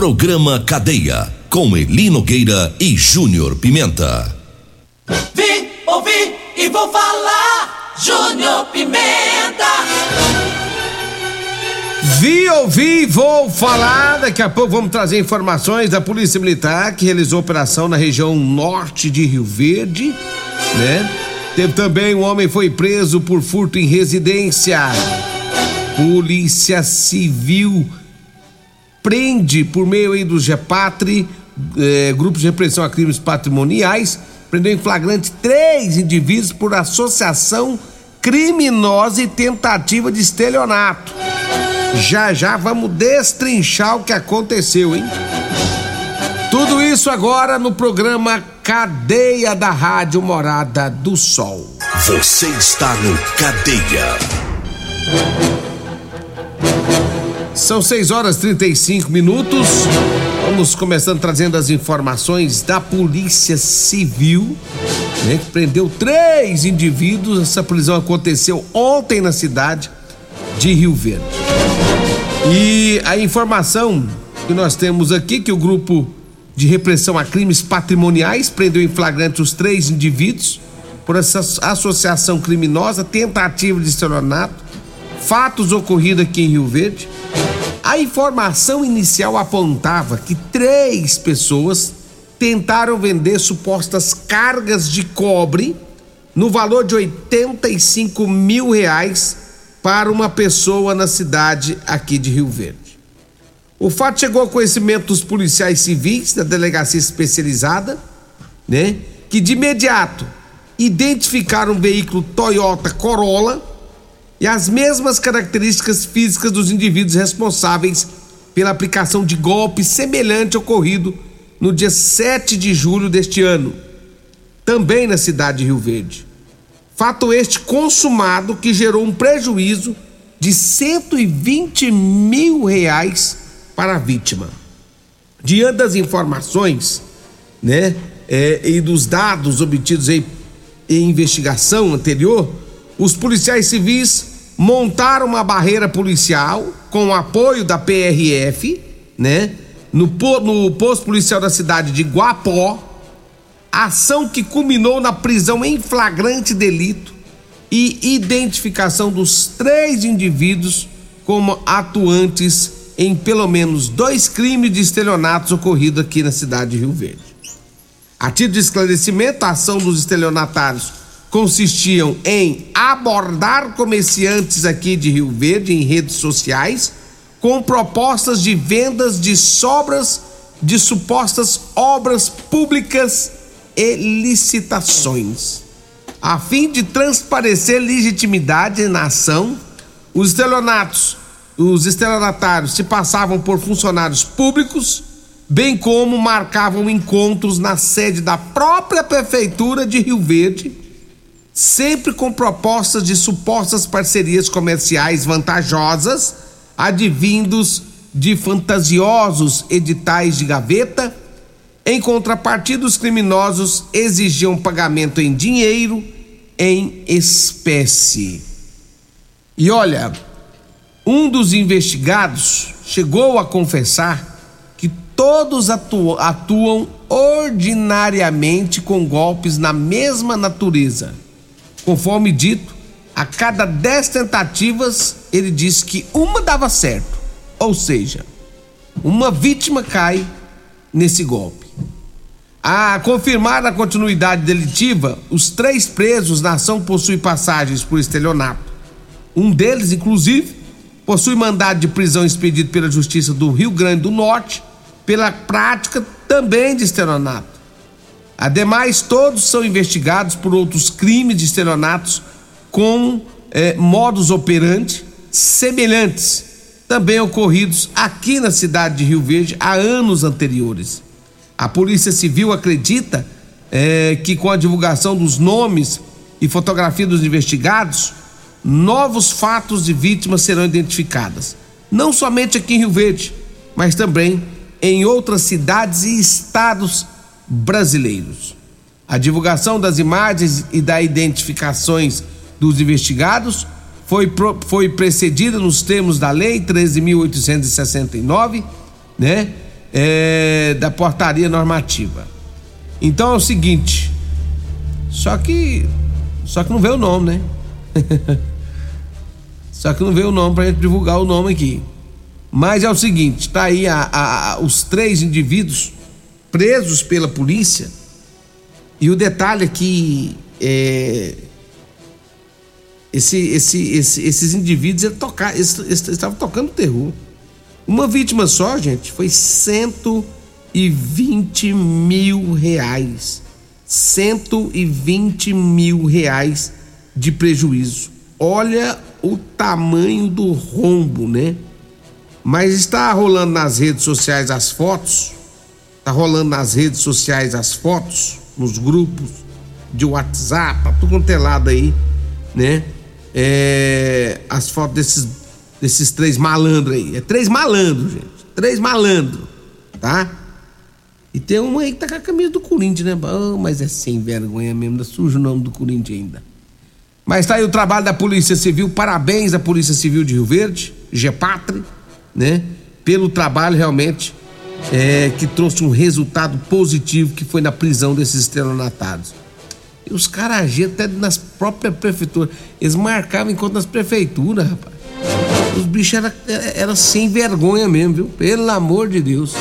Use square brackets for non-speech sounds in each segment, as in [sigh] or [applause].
Programa Cadeia. Com Eli Nogueira e Júnior Pimenta. Vi, ouvi e vou falar. Júnior Pimenta. Vi, ouvi, vou falar. Daqui a pouco vamos trazer informações da Polícia Militar que realizou operação na região norte de Rio Verde, né? Teve também um homem foi preso por furto em residência. Polícia Civil prende por meio aí do GEPATRI, eh, grupos de repressão a crimes patrimoniais, prendeu em flagrante três indivíduos por associação criminosa e tentativa de estelionato. Já já vamos destrinchar o que aconteceu, hein? Tudo isso agora no programa Cadeia da Rádio Morada do Sol. Você está no Cadeia. São 6 horas 35 minutos. Vamos começando trazendo as informações da Polícia Civil, né, que prendeu três indivíduos. Essa prisão aconteceu ontem na cidade de Rio Verde. E a informação que nós temos aqui que o grupo de repressão a crimes patrimoniais prendeu em flagrante os três indivíduos por essa associação criminosa, tentativa de estelionato, fatos ocorridos aqui em Rio Verde. A informação inicial apontava que três pessoas tentaram vender supostas cargas de cobre no valor de 85 mil reais para uma pessoa na cidade aqui de Rio Verde. O fato chegou ao conhecimento dos policiais civis da delegacia especializada, né? Que de imediato identificaram um veículo Toyota Corolla e as mesmas características físicas dos indivíduos responsáveis pela aplicação de golpe semelhante ocorrido no dia 7 de julho deste ano, também na cidade de Rio Verde. Fato este consumado que gerou um prejuízo de 120 mil reais para a vítima. Diante das informações, né, é, e dos dados obtidos aí em investigação anterior, os policiais civis montaram uma barreira policial com o apoio da PRF, né, no, no posto policial da cidade de Guapó, ação que culminou na prisão em flagrante delito e identificação dos três indivíduos como atuantes em pelo menos dois crimes de estelionatos ocorridos aqui na cidade de Rio Verde. A título de esclarecimento, a ação dos estelionatários consistiam em abordar comerciantes aqui de Rio Verde em redes sociais com propostas de vendas de sobras de supostas obras públicas e licitações. A fim de transparecer legitimidade na ação, os estelionatos, os estelionatários se passavam por funcionários públicos, bem como marcavam encontros na sede da própria prefeitura de Rio Verde, sempre com propostas de supostas parcerias comerciais vantajosas, advindos de fantasiosos editais de gaveta em contrapartida, os criminosos exigiam pagamento em dinheiro, em espécie. E olha, um dos investigados chegou a confessar que todos atu atuam ordinariamente com golpes na mesma natureza. Conforme dito, a cada dez tentativas, ele disse que uma dava certo. Ou seja, uma vítima cai nesse golpe. A confirmar a continuidade delitiva, os três presos na ação possuem passagens por estelionato. Um deles, inclusive, possui mandado de prisão expedido pela Justiça do Rio Grande do Norte pela prática também de estelionato. Ademais, todos são investigados por outros crimes de estelionatos com eh, modus operandi semelhantes, também ocorridos aqui na cidade de Rio Verde há anos anteriores. A Polícia Civil acredita eh, que com a divulgação dos nomes e fotografia dos investigados, novos fatos de vítimas serão identificadas, não somente aqui em Rio Verde, mas também em outras cidades e estados brasileiros. A divulgação das imagens e das identificações dos investigados foi, foi precedida nos termos da Lei 13.869, né? É, da portaria normativa. Então é o seguinte, só que só que não veio o nome, né? [laughs] só que não veio o nome pra gente divulgar o nome aqui. Mas é o seguinte, tá aí a, a, a, os três indivíduos presos pela polícia. E o detalhe é que é, esse, esse, esse, esses indivíduos tocar, eles, eles estavam tocando terror. Uma vítima só, gente, foi 120 mil reais. 120 mil reais de prejuízo. Olha o tamanho do rombo, né? Mas está rolando nas redes sociais as fotos Tá rolando nas redes sociais as fotos, nos grupos de WhatsApp, tudo quanto é lado aí, né? É, as fotos desses, desses três malandros aí. É três malandros, gente. Três malandros, tá? E tem um aí que tá com a camisa do Corinthians, né? Oh, mas é sem vergonha mesmo, ainda sujo o nome do Corinthians ainda. Mas tá aí o trabalho da Polícia Civil, parabéns à Polícia Civil de Rio Verde, GEPATRE, né? Pelo trabalho realmente é, que trouxe um resultado positivo que foi na prisão desses estelionatários. E os caras agiam até nas próprias prefeituras. Eles marcavam enquanto nas prefeituras, rapaz. Os bichos eram era sem vergonha mesmo, viu? Pelo amor de Deus.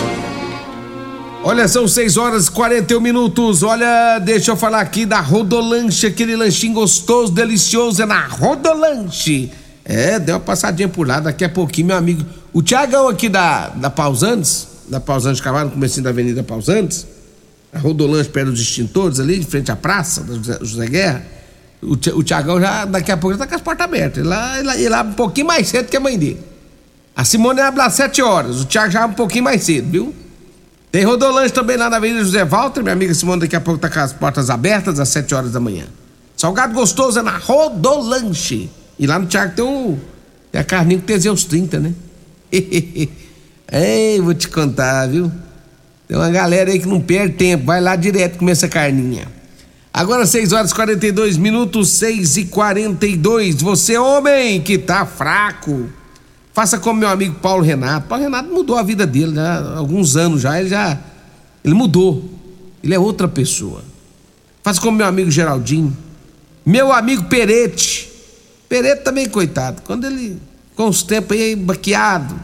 Olha, são 6 horas e 41 minutos. Olha, deixa eu falar aqui da Rodolanche, aquele lanchinho gostoso, delicioso, é na Rodolanche. É, deu uma passadinha por lá, daqui a pouquinho, meu amigo. O Tiagão aqui da, da Pausantes, da Pausantes Cavalo, no começo da Avenida Pausantes, a Rodolanche perto dos extintores ali, de frente à praça, da José, Guerra, o, o Tiagão já, daqui a pouco, já tá com as portas abertas. Ele lá, ele, ele abre um pouquinho mais cedo que a mãe dele. A Simone abre às 7 horas, o Tiago já abre um pouquinho mais cedo, viu? Tem Rodolanche também lá na Avenida José Walter, minha amiga Simone daqui a pouco tá com as portas abertas às 7 horas da manhã. Salgado gostoso é na Rodolanche. E lá no Tiago tem, um, tem a carninha com Teseus 30, né? [laughs] Ei, vou te contar, viu? Tem uma galera aí que não perde tempo, vai lá direto comer essa carninha. Agora 6 horas e 42 minutos, 6 e 42. Você, homem, que tá fraco, faça como meu amigo Paulo Renato. Paulo Renato mudou a vida dele, né? Há alguns anos já, ele já. Ele mudou. Ele é outra pessoa. Faça como meu amigo Geraldinho. Meu amigo Perete. Perete também, coitado. Quando ele, com os tempos aí, baqueado,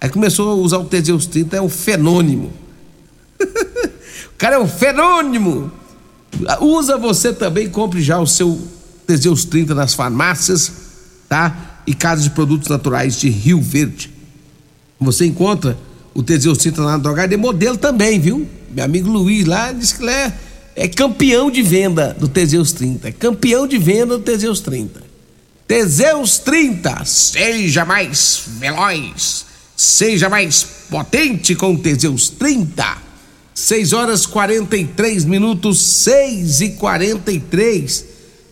Aí começou a usar o Teseus 30, é um fenônimo. [laughs] o cara é um fenônimo. Usa você também, compre já o seu Teseus 30 nas farmácias, tá? E casas de produtos naturais de Rio Verde. Você encontra o Teseus 30 lá na drogaria, de modelo também, viu? Meu amigo Luiz lá disse que ele é, é campeão de venda do Teseus 30. É campeão de venda do Teseus 30. Teseus 30, seja mais veloz Seja mais potente com Teseus 30. 6 horas 43 minutos, 6 e 43.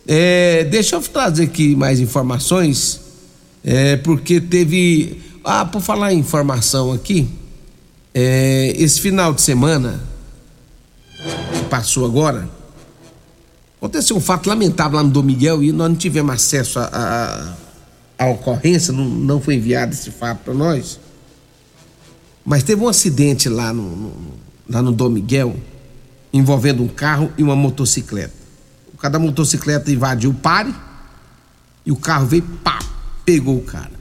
É, deixa eu trazer aqui mais informações, é, porque teve. Ah, por falar em informação aqui, é, esse final de semana que passou agora, aconteceu um fato lamentável lá no Dom Miguel e nós não tivemos acesso à ocorrência, não, não foi enviado esse fato para nós. Mas teve um acidente lá no, no, lá no Dom Miguel envolvendo um carro e uma motocicleta. O cara da motocicleta invadiu o pare e o carro veio, pá, pegou o cara.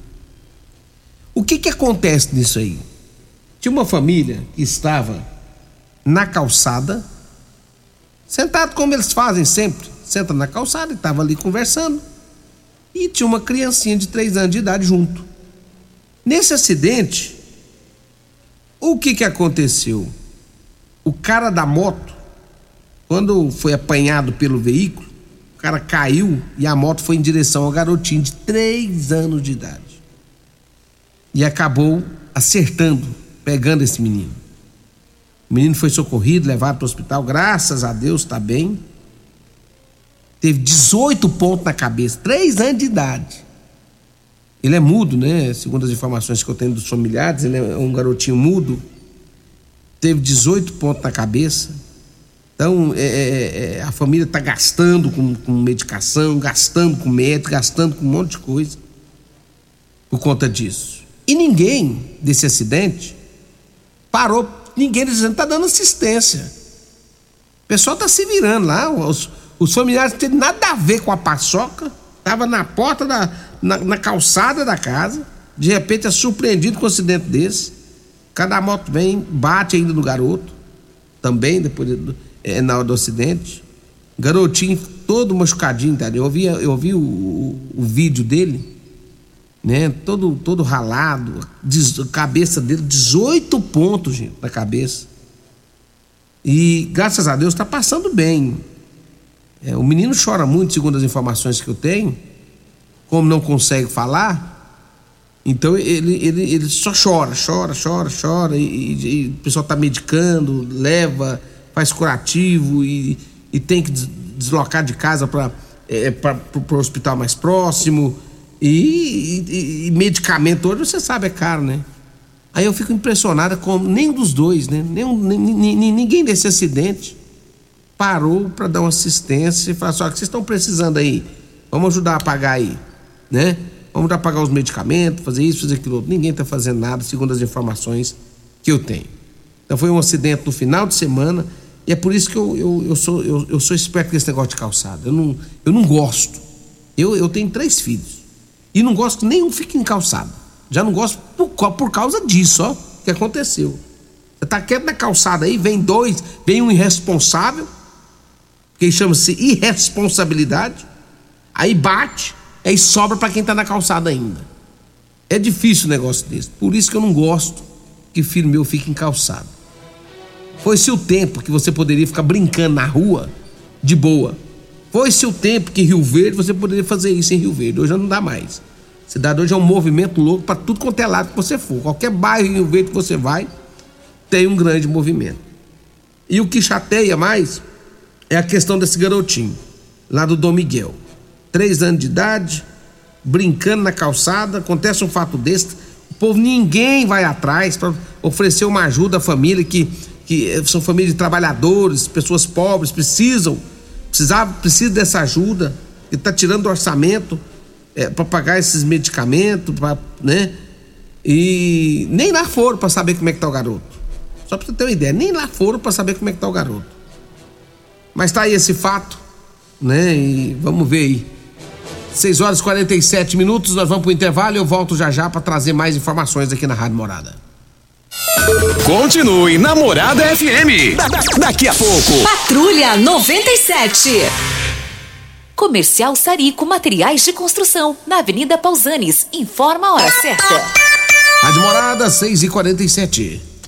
O que que acontece nisso aí? Tinha uma família que estava na calçada, sentado como eles fazem sempre, senta na calçada e estava ali conversando. E tinha uma criancinha de três anos de idade junto. Nesse acidente, o que que aconteceu? O cara da moto, quando foi apanhado pelo veículo, o cara caiu e a moto foi em direção ao garotinho de três anos de idade. E acabou acertando, pegando esse menino. O menino foi socorrido, levado para o hospital, graças a Deus está bem. Teve 18 pontos na cabeça, três anos de idade. Ele é mudo, né? Segundo as informações que eu tenho dos familiares, ele é um garotinho mudo. Teve 18 pontos na cabeça. Então, é, é, é a família está gastando com, com medicação, gastando com médico, gastando com um monte de coisa por conta disso. E ninguém desse acidente parou, ninguém dizendo está dando assistência. O pessoal está se virando lá, os, os familiares não têm nada a ver com a paçoca, estava na porta da, na, na, calçada da casa, de repente é surpreendido com um acidente desse. Cada moto vem, bate ainda no garoto, também depois é, na hora do acidente. Garotinho todo machucadinho, tá? Eu ouvi, eu ouvi o, o, o vídeo dele, né? Todo, todo ralado, des, cabeça dele, 18 pontos, gente, na cabeça. E graças a Deus está passando bem. É, o menino chora muito, segundo as informações que eu tenho, como não consegue falar, então ele, ele, ele só chora, chora, chora, chora, e, e, e o pessoal está medicando, leva, faz curativo e, e tem que deslocar de casa para é, o hospital mais próximo. E, e, medicamento hoje você sabe é caro, né? Aí eu fico impressionada com nenhum dos dois, né? Nenhum, ninguém desse acidente parou para dar uma assistência e falar só assim, que vocês estão precisando aí, vamos ajudar a pagar aí, né? Vamos ajudar a pagar os medicamentos, fazer isso, fazer aquilo outro. Ninguém está fazendo nada, segundo as informações que eu tenho. Então foi um acidente no final de semana e é por isso que eu, eu, eu sou, eu, eu, sou esperto com esse negócio de calçada. Eu não, eu não gosto. Eu, eu tenho três filhos e não gosto que nenhum fique em calçada. Já não gosto por, por causa disso, ó, que aconteceu. Você tá quieto na calçada aí, vem dois, vem um irresponsável, que chama-se irresponsabilidade. Aí bate, aí sobra para quem está na calçada ainda. É difícil o negócio desse. Por isso que eu não gosto que filho meu fique em calçada. Foi-se o tempo que você poderia ficar brincando na rua de boa. Foi-se o tempo que em Rio Verde você poderia fazer isso em Rio Verde. Hoje não dá mais. Cidade hoje é um movimento louco para tudo quanto é lado que você for. Qualquer bairro em Rio Verde que você vai, tem um grande movimento. E o que chateia mais é a questão desse garotinho, lá do Dom Miguel. Três anos de idade, brincando na calçada, acontece um fato desse, o povo ninguém vai atrás para oferecer uma ajuda à família que, que são famílias de trabalhadores, pessoas pobres, precisam, precisava, precisa dessa ajuda, e está tirando do orçamento é, para pagar esses medicamentos, pra, né? E nem lá foram para saber como é que tá o garoto. Só para você ter uma ideia, nem lá foram para saber como é que tá o garoto. Mas tá aí esse fato, né? E vamos ver aí. 6 horas e 47 minutos, nós vamos pro intervalo e eu volto já já para trazer mais informações aqui na Rádio Morada. Continue Namorada FM. Da, da, daqui a pouco. Patrulha 97. Comercial Sarico Materiais de Construção, na Avenida Pausanes. Informa a hora certa. Rádio Morada, 6 e 47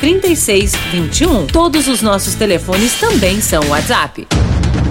3621. Todos os nossos telefones também são WhatsApp.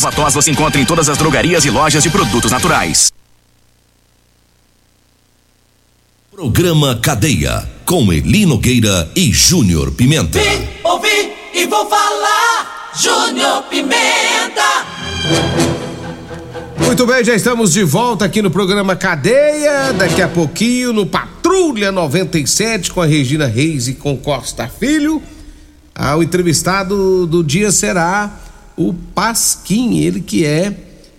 Erva tos você encontra em todas as drogarias e lojas de produtos naturais. Programa Cadeia, com Eli Nogueira e Júnior Pimenta. Vi, ouvi e vou falar Júnior Pimenta Muito bem, já estamos de volta aqui no programa Cadeia. Daqui a pouquinho no Patrulha 97 com a Regina Reis e com Costa Filho. Ah, o entrevistado do dia será o Pasquim, ele que é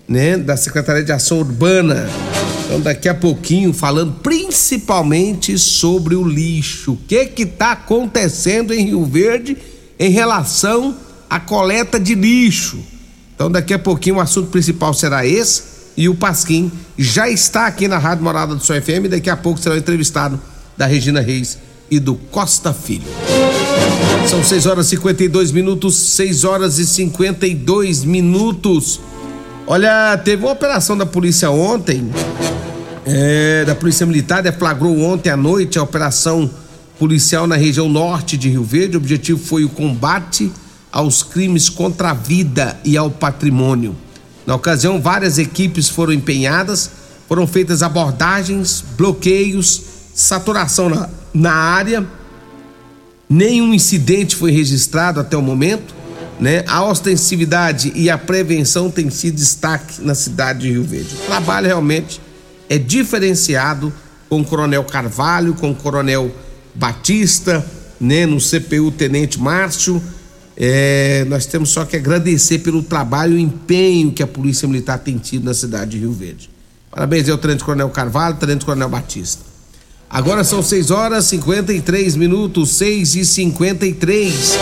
né, da Secretaria de Ação Urbana. Então daqui a pouquinho falando principalmente sobre o lixo. O que que tá acontecendo em Rio Verde em relação à coleta de lixo? Então daqui a pouquinho o assunto principal será esse e o Pasquim já está aqui na Rádio Morada do Sol FM, daqui a pouco será o entrevistado da Regina Reis e do Costa Filho. São 6 horas e 52 minutos, 6 horas e 52 minutos. Olha, teve uma operação da polícia ontem, é, da Polícia Militar, deflagrou ontem à noite a operação policial na região norte de Rio Verde. O objetivo foi o combate aos crimes contra a vida e ao patrimônio. Na ocasião, várias equipes foram empenhadas, foram feitas abordagens, bloqueios, saturação na, na área Nenhum incidente foi registrado até o momento, né? A ostensividade e a prevenção têm sido destaque na cidade de Rio Verde. O trabalho realmente é diferenciado com o Coronel Carvalho, com o Coronel Batista, né? No CPU Tenente Márcio. É, nós temos só que agradecer pelo trabalho e empenho que a Polícia Militar tem tido na cidade de Rio Verde. Parabéns ao Tenente Coronel Carvalho, Tenente Coronel Batista. Agora são 6 horas 53 minutos, 6 e 53.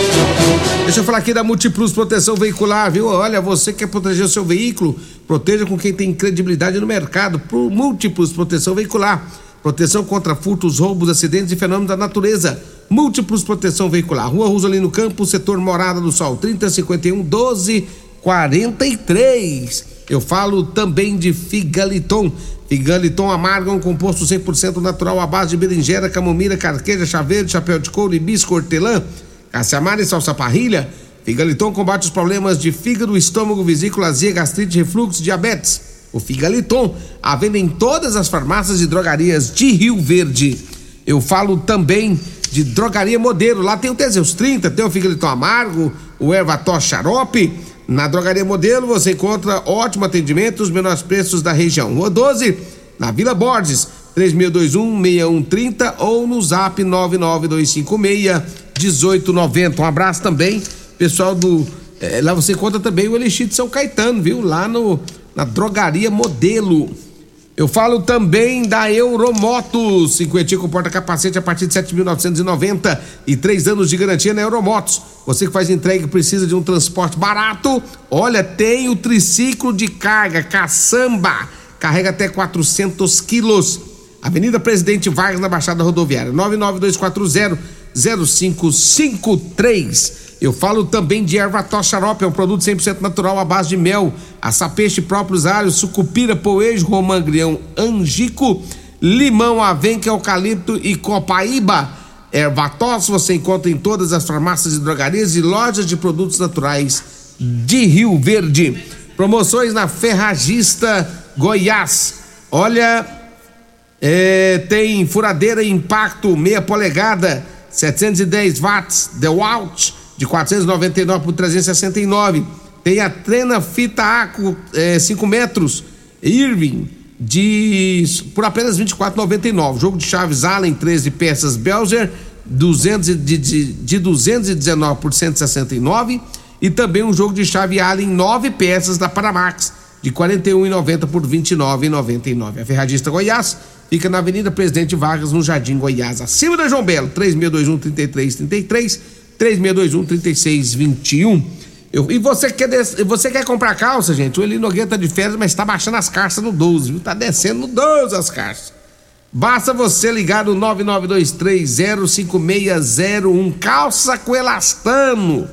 Deixa eu falar aqui da Multiplus Proteção Veicular, viu? Olha, você quer proteger o seu veículo? Proteja com quem tem credibilidade no mercado. Pro Múltiplos Proteção Veicular. Proteção contra furtos, roubos, acidentes e fenômenos da natureza. Múltiplos Proteção Veicular. Rua Rosalino Campos, setor Morada do Sol, 3051 1243. Eu falo também de Figaliton. Figaliton amarga um composto 100% natural à base de berinjela, camomila, carqueja, chá verde, chapéu de couro, hibisco, hortelã, caça-amara e salsa parrilha. Figaliton combate os problemas de fígado, estômago, vesícula, azia, gastrite, refluxo, diabetes. O Figaliton, à venda em todas as farmácias e drogarias de Rio Verde. Eu falo também de drogaria modelo. Lá tem o Teseus 30, tem o Figaliton amargo, o Ervató xarope. Na drogaria modelo você encontra ótimo atendimento, os menores preços da região. Rua 12, na Vila Borges, 3621-6130 ou no zap 99256-1890. Um abraço também, pessoal do. É, lá você encontra também o Elixir de São Caetano, viu? Lá no, na drogaria modelo. Eu falo também da Euromotos, cinquentinha com porta-capacete a partir de 7.990 e três anos de garantia na Euromotos. Você que faz entrega e precisa de um transporte barato, olha, tem o triciclo de carga, caçamba, carrega até 400 quilos. Avenida Presidente Vargas, na Baixada Rodoviária, 99240 0553. Eu falo também de erva xarope, é um produto 100% natural à base de mel, açapeixe próprios alhos, sucupira, poejo, romangrião, angico, limão, avenca, eucalipto e copaíba. Ervatos você encontra em todas as farmácias e drogarias e lojas de produtos naturais de Rio Verde. Promoções na Ferragista Goiás. Olha, é, tem furadeira impacto meia polegada, 710 watts, DeWalt de 499 por 369. Tem a trena fita Aco é, 5 metros Irving de por apenas 24,99. Jogo de chaves Allen 13 peças Belzer 200 de, de, de 219 por 169 e também um jogo de chave Allen 9 peças da Paramax de 41,90 por 29,99. A Ferradista Goiás fica na Avenida Presidente Vargas, no Jardim Goiás, acima da João Belo, 3621 3333 3621 3621. Eu, e você quer, você quer comprar calça, gente? O Eli Nogueira tá de férias, mas tá baixando as carças no 12, viu? Tá descendo no 12 as carças. Basta você ligar no 992305601. Calça com elastano.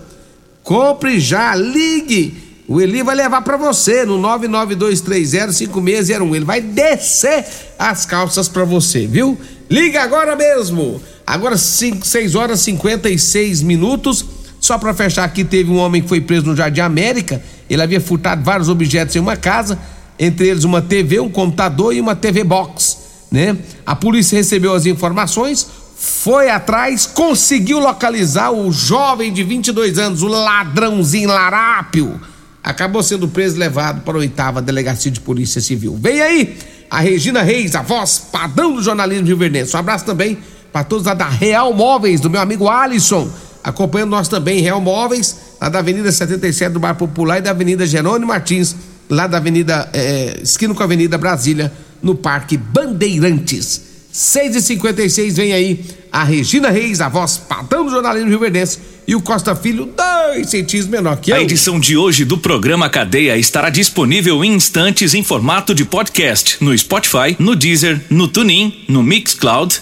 Compre já, ligue. O Eli vai levar para você no 992305601. Ele vai descer as calças para você, viu? Liga agora mesmo. Agora 6 horas e 56 minutos. Só para fechar aqui, teve um homem que foi preso no Jardim América. Ele havia furtado vários objetos em uma casa, entre eles uma TV, um computador e uma TV box, né? A polícia recebeu as informações, foi atrás, conseguiu localizar o jovem de 22 anos, o ladrãozinho larápio. Acabou sendo preso e levado para a oitava delegacia de polícia civil. Vem aí a Regina Reis, a voz padrão do jornalismo de Verdense. Um abraço também para todos lá da Real Móveis, do meu amigo Alisson, acompanhando nós também, Real Móveis, lá da Avenida 77 do Bar Popular e da Avenida Jerônimo Martins, lá da Avenida, é, esquina com a Avenida Brasília, no Parque Bandeirantes. 6 e 56 vem aí a Regina Reis, a voz padrão do jornalismo Rio Verdense, e o Costa Filho, dois centímetros menor que eu. A edição de hoje do programa Cadeia estará disponível em instantes em formato de podcast no Spotify, no Deezer, no TuneIn, no Mixcloud